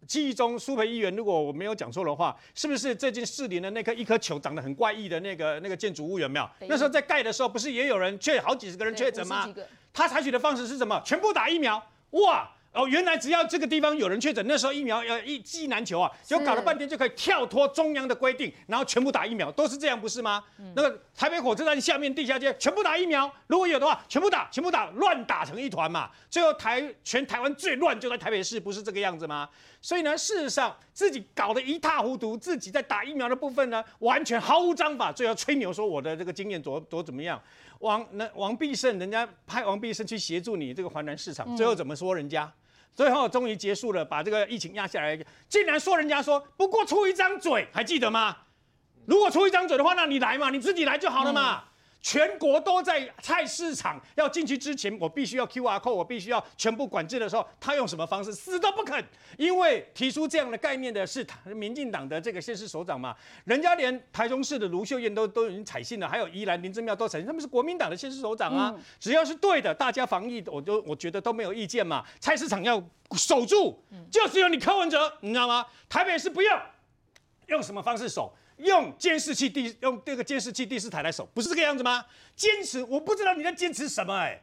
记忆中，苏培议员，如果我没有讲错的话，是不是最近市里的那颗一颗球长得很怪异的那个那个建筑物有没有？那时候在盖的时候，不是也有人确好几十个人确诊吗？他采取的方式是什么？全部打疫苗，哇！哦，原来只要这个地方有人确诊，那时候疫苗要一剂难求啊，结果搞了半天就可以跳脱中央的规定，然后全部打疫苗，都是这样不是吗？嗯、那个台北火车站下面地下街全部打疫苗，如果有的话，全部打，全部打，乱打成一团嘛。最后台全台湾最乱就在台北市，不是这个样子吗？所以呢，事实上自己搞得一塌糊涂，自己在打疫苗的部分呢，完全毫无章法，最后吹牛说我的这个经验多多怎么样。王那王必胜，人家派王必胜去协助你这个华南市场，最后怎么说人家？嗯最后终于结束了，把这个疫情压下来，竟然说人家说不过出一张嘴，还记得吗？如果出一张嘴的话，那你来嘛，你自己来就好了嘛。全国都在菜市场要进去之前，我必须要 QR code，我必须要全部管制的时候，他用什么方式？死都不肯，因为提出这样的概念的是民进党的这个县市首长嘛，人家连台中市的卢秀燕都都已经采信了，还有宜兰林姿妙都采信，他们是国民党的县市首长啊，只要是对的，大家防疫，我都我觉得都没有意见嘛。菜市场要守住，就是有你柯文哲，你知道吗？台北市不要，用什么方式守？用监视器第用这个监视器第四台来守，不是这个样子吗？坚持，我不知道你在坚持什么哎、欸。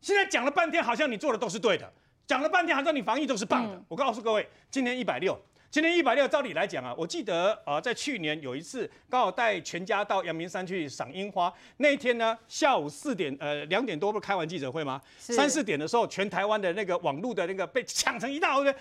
现在讲了半天，好像你做的都是对的，讲了半天，好像你防疫都是棒的。嗯、我告诉各位，今天一百六，今天一百六，照理来讲啊，我记得啊、呃，在去年有一次刚好带全家到阳明山去赏樱花，那一天呢，下午四点呃两点多不是开完记者会吗？三四点的时候，全台湾的那个网络的那个被抢成一大堆。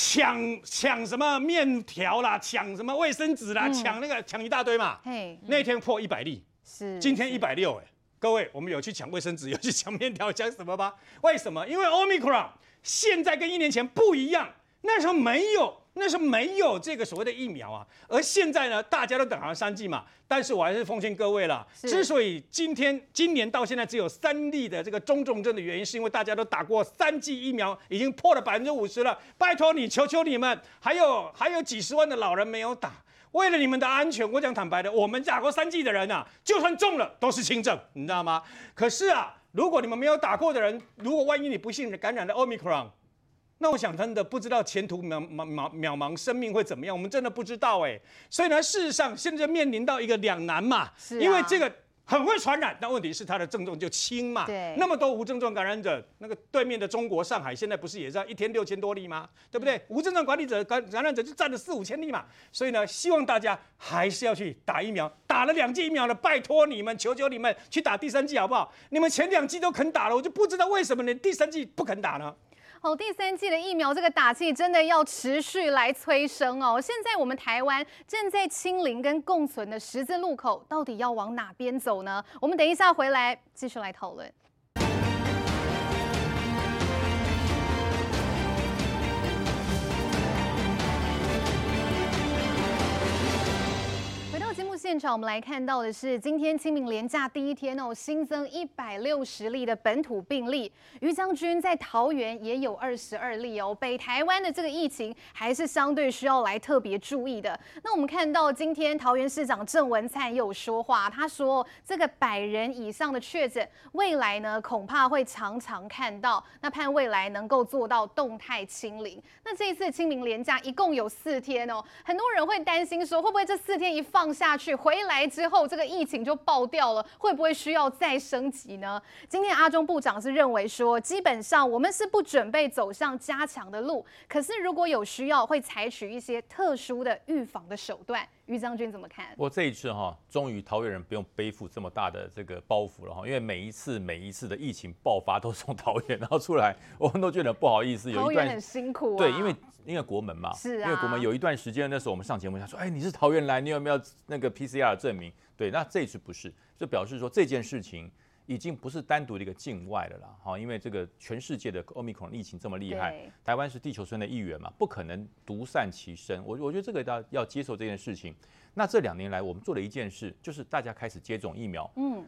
抢抢什么面条啦，抢什么卫生纸啦，抢、嗯、那个抢一大堆嘛。嘿，那天破一百例，是今天一百六哎。各位，我们有去抢卫生纸，有去抢面条，抢什么吧？为什么？因为 Omicron 现在跟一年前不一样，那时候没有。那时候没有这个所谓的疫苗啊，而现在呢，大家都等上三剂嘛。但是我还是奉劝各位了，之所以今天今年到现在只有三例的这个中重症的原因，是因为大家都打过三剂疫苗，已经破了百分之五十了。拜托你，求求你们，还有还有几十万的老人没有打，为了你们的安全，我讲坦白的，我们打过三剂的人啊，就算中了都是轻症，你知道吗？可是啊，如果你们没有打过的人，如果万一你不幸感染了 Omicron。那我想真的不知道前途渺茫渺渺茫，生命会怎么样？我们真的不知道哎。所以呢，事实上现在面临到一个两难嘛，是啊、因为这个很会传染，但问题是它的症状就轻嘛。对。那么多无症状感染者，那个对面的中国上海现在不是也在一天六千多例吗？对不对？无症状管理者感感染者就占了四五千例嘛。所以呢，希望大家还是要去打疫苗，打了两剂疫苗了，拜托你们，求求你们去打第三剂好不好？你们前两剂都肯打了，我就不知道为什么你第三剂不肯打呢？好，第三季的疫苗，这个打气真的要持续来催生哦。现在我们台湾正在清零跟共存的十字路口，到底要往哪边走呢？我们等一下回来继续来讨论。现场我们来看到的是，今天清明连假第一天哦，新增一百六十例的本土病例。于将军在桃园也有二十二例哦。北台湾的这个疫情还是相对需要来特别注意的。那我们看到今天桃园市长郑文灿也有说话，他说这个百人以上的确诊，未来呢恐怕会常常看到。那盼未来能够做到动态清零。那这一次清明连假一共有四天哦，很多人会担心说，会不会这四天一放下去？回来之后，这个疫情就爆掉了，会不会需要再升级呢？今天阿中部长是认为说，基本上我们是不准备走向加强的路，可是如果有需要，会采取一些特殊的预防的手段。于将军怎么看？我这一次哈，终于桃园人不用背负这么大的这个包袱了哈，因为每一次每一次的疫情爆发都是从桃园，然后出来，我们都觉得不好意思。有一段很辛苦啊。对，因为因为国门嘛，是啊，因为国门有一段时间，那时候我们上节目，他说，哎，你是桃园来，你有没有那个 PCR 证明？对，那这一次不是，就表示说这件事情。已经不是单独的一个境外的了，哈，因为这个全世界的 Omicron 疫情这么厉害，台湾是地球村的一员嘛，不可能独善其身。我我觉得这个要要接受这件事情。那这两年来，我们做了一件事，就是大家开始接种疫苗。嗯，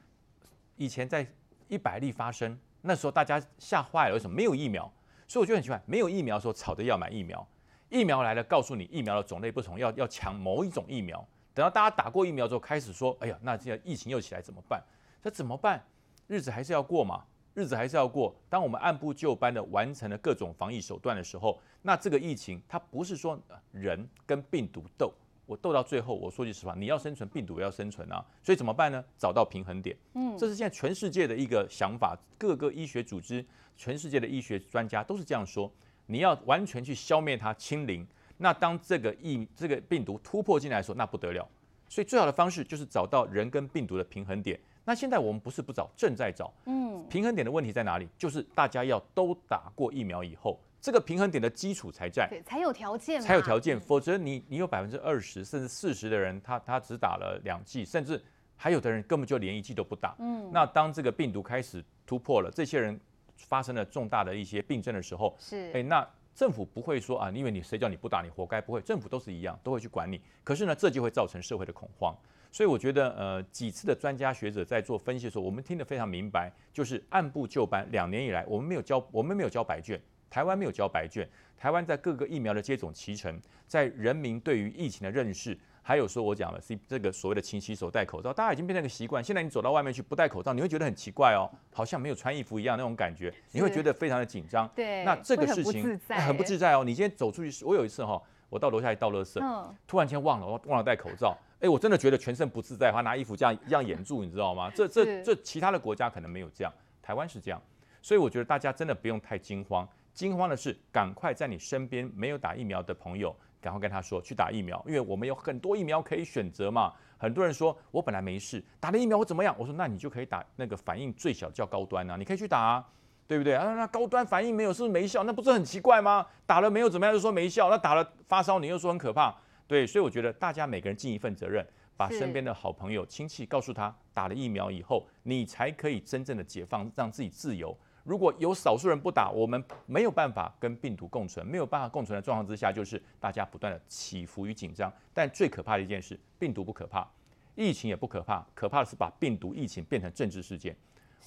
以前在一百例发生，那时候大家吓坏了，为什么没有疫苗？所以我觉得很奇怪，没有疫苗的时候吵着要买疫苗，疫苗来了，告诉你疫苗的种类不同，要要抢某一种疫苗。等到大家打过疫苗之后，开始说，哎呀，那这疫情又起来怎么办？这怎么办？日子还是要过嘛，日子还是要过。当我们按部就班的完成了各种防疫手段的时候，那这个疫情它不是说人跟病毒斗，我斗到最后，我说句实话，你要生存，病毒也要生存啊。所以怎么办呢？找到平衡点。嗯，这是现在全世界的一个想法，各个医学组织、全世界的医学专家都是这样说。你要完全去消灭它，清零。那当这个疫这个病毒突破进来的时候，那不得了。所以最好的方式就是找到人跟病毒的平衡点。那现在我们不是不找，正在找。嗯，平衡点的问题在哪里？就是大家要都打过疫苗以后，这个平衡点的基础才在，对，才有条件，才有条件。否则你你有百分之二十甚至四十的人，他他只打了两剂，甚至还有的人根本就连一剂都不打。嗯，那当这个病毒开始突破了，这些人发生了重大的一些病症的时候，是，哎，那政府不会说啊，因为你谁叫你不打，你活该，不会，政府都是一样，都会去管你。可是呢，这就会造成社会的恐慌。所以我觉得，呃，几次的专家学者在做分析的时候，我们听得非常明白，就是按部就班。两年以来，我们没有交，我们没有交白卷，台湾没有交白卷。台湾在各个疫苗的接种齐成，在人民对于疫情的认识，还有说我讲了 C 这个所谓的勤洗手、戴口罩，大家已经变成一个习惯。现在你走到外面去不戴口罩，你会觉得很奇怪哦，好像没有穿衣服一样那种感觉，你会觉得非常的紧张。对，那这个事情很不，很不自在哦。你今天走出去，我有一次哈、哦，我到楼下去倒垃圾，嗯、突然间忘了，我忘了戴口罩。哎，我真的觉得全身不自在，还拿衣服这样这样掩住，你知道吗？这这这其他的国家可能没有这样，台湾是这样，所以我觉得大家真的不用太惊慌。惊慌的是，赶快在你身边没有打疫苗的朋友，赶快跟他说去打疫苗，因为我们有很多疫苗可以选择嘛。很多人说我本来没事，打了疫苗我怎么样？我说那你就可以打那个反应最小叫高端啊，你可以去打啊，对不对啊？那高端反应没有，是不是没效？那不是很奇怪吗？打了没有怎么样就说没效，那打了发烧你又说很可怕。对，所以我觉得大家每个人尽一份责任，把身边的好朋友、亲戚告诉他，打了疫苗以后，你才可以真正的解放，让自己自由。如果有少数人不打，我们没有办法跟病毒共存，没有办法共存的状况之下，就是大家不断的起伏与紧张。但最可怕的一件事，病毒不可怕，疫情也不可怕，可怕的是把病毒疫情变成政治事件。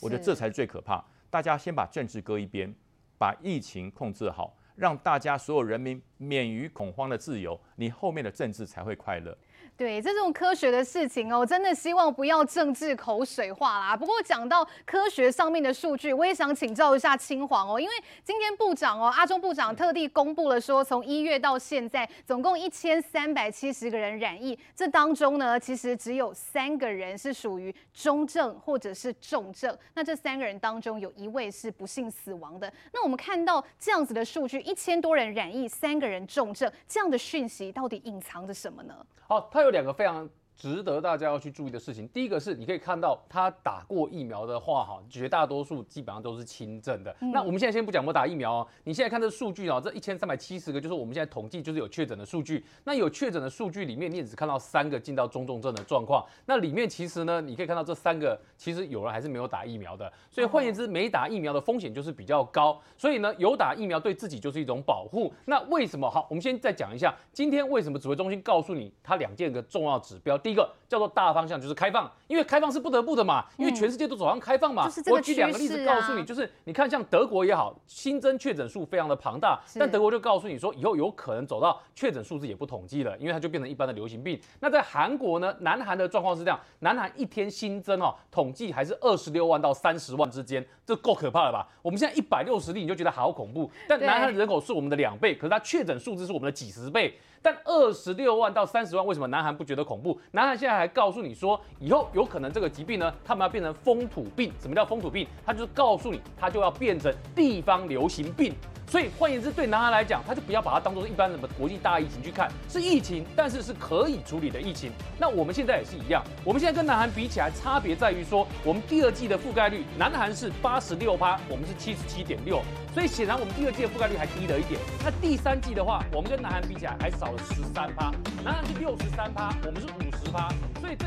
我觉得这才是最可怕。大家先把政治搁一边，把疫情控制好。让大家所有人民免于恐慌的自由，你后面的政治才会快乐。对，这种科学的事情哦，真的希望不要政治口水化啦。不过讲到科学上面的数据，我也想请教一下嶔煌哦，因为今天部长哦，阿中部长特地公布了说，从一月到现在，总共一千三百七十个人染疫，这当中呢，其实只有三个人是属于中症或者是重症。那这三个人当中，有一位是不幸死亡的。那我们看到这样子的数据，一千多人染疫，三个人重症，这样的讯息到底隐藏着什么呢？好，他有两个非常值得大家要去注意的事情。第一个是，你可以看到他打过疫苗的话，哈，绝大多数基本上都是轻症的。嗯、那我们现在先不讲我打疫苗哦，你现在看这数据哦，这一千三百七十个就是我们现在统计就是有确诊的数据。那有确诊的数据里面，你也只看到三个进到中重症的状况。那里面其实呢，你可以看到这三个其实有人还是没有打疫苗的。所以换言之，没打疫苗的风险就是比较高。所以呢，有打疫苗对自己就是一种保护。那为什么？好，我们先再讲一下，今天为什么指挥中心告诉你它两件个重要指标？第一个。叫做大方向就是开放，因为开放是不得不的嘛，因为全世界都走向开放嘛。我举两个例子告诉你，就是你看像德国也好，新增确诊数非常的庞大，但德国就告诉你说，以后有可能走到确诊数字也不统计了，因为它就变成一般的流行病。那在韩国呢，南韩的状况是这样，南韩一天新增哦，统计还是二十六万到三十万之间，这够可怕了吧？我们现在一百六十例你就觉得好恐怖，但南韩的人口是我们的两倍，可是它确诊数字是我们的几十倍。但二十六万到三十万，为什么南韩不觉得恐怖？南韩现在还告诉你说，以后有可能这个疾病呢，他们要变成风土病。什么叫风土病？他就是告诉你，他就要变成地方流行病。所以换言之，对南韩来讲，他就不要把它当做一般什么国际大疫情去看，是疫情，但是是可以处理的疫情。那我们现在也是一样，我们现在跟南韩比起来，差别在于说，我们第二季的覆盖率，南韩是八十六趴，我们是七十七点六，所以显然我们第二季的覆盖率还低了一点。那第三季的话，我们跟南韩比起来还少了十三趴，南韩是六十三趴，我们是五十趴，所以这。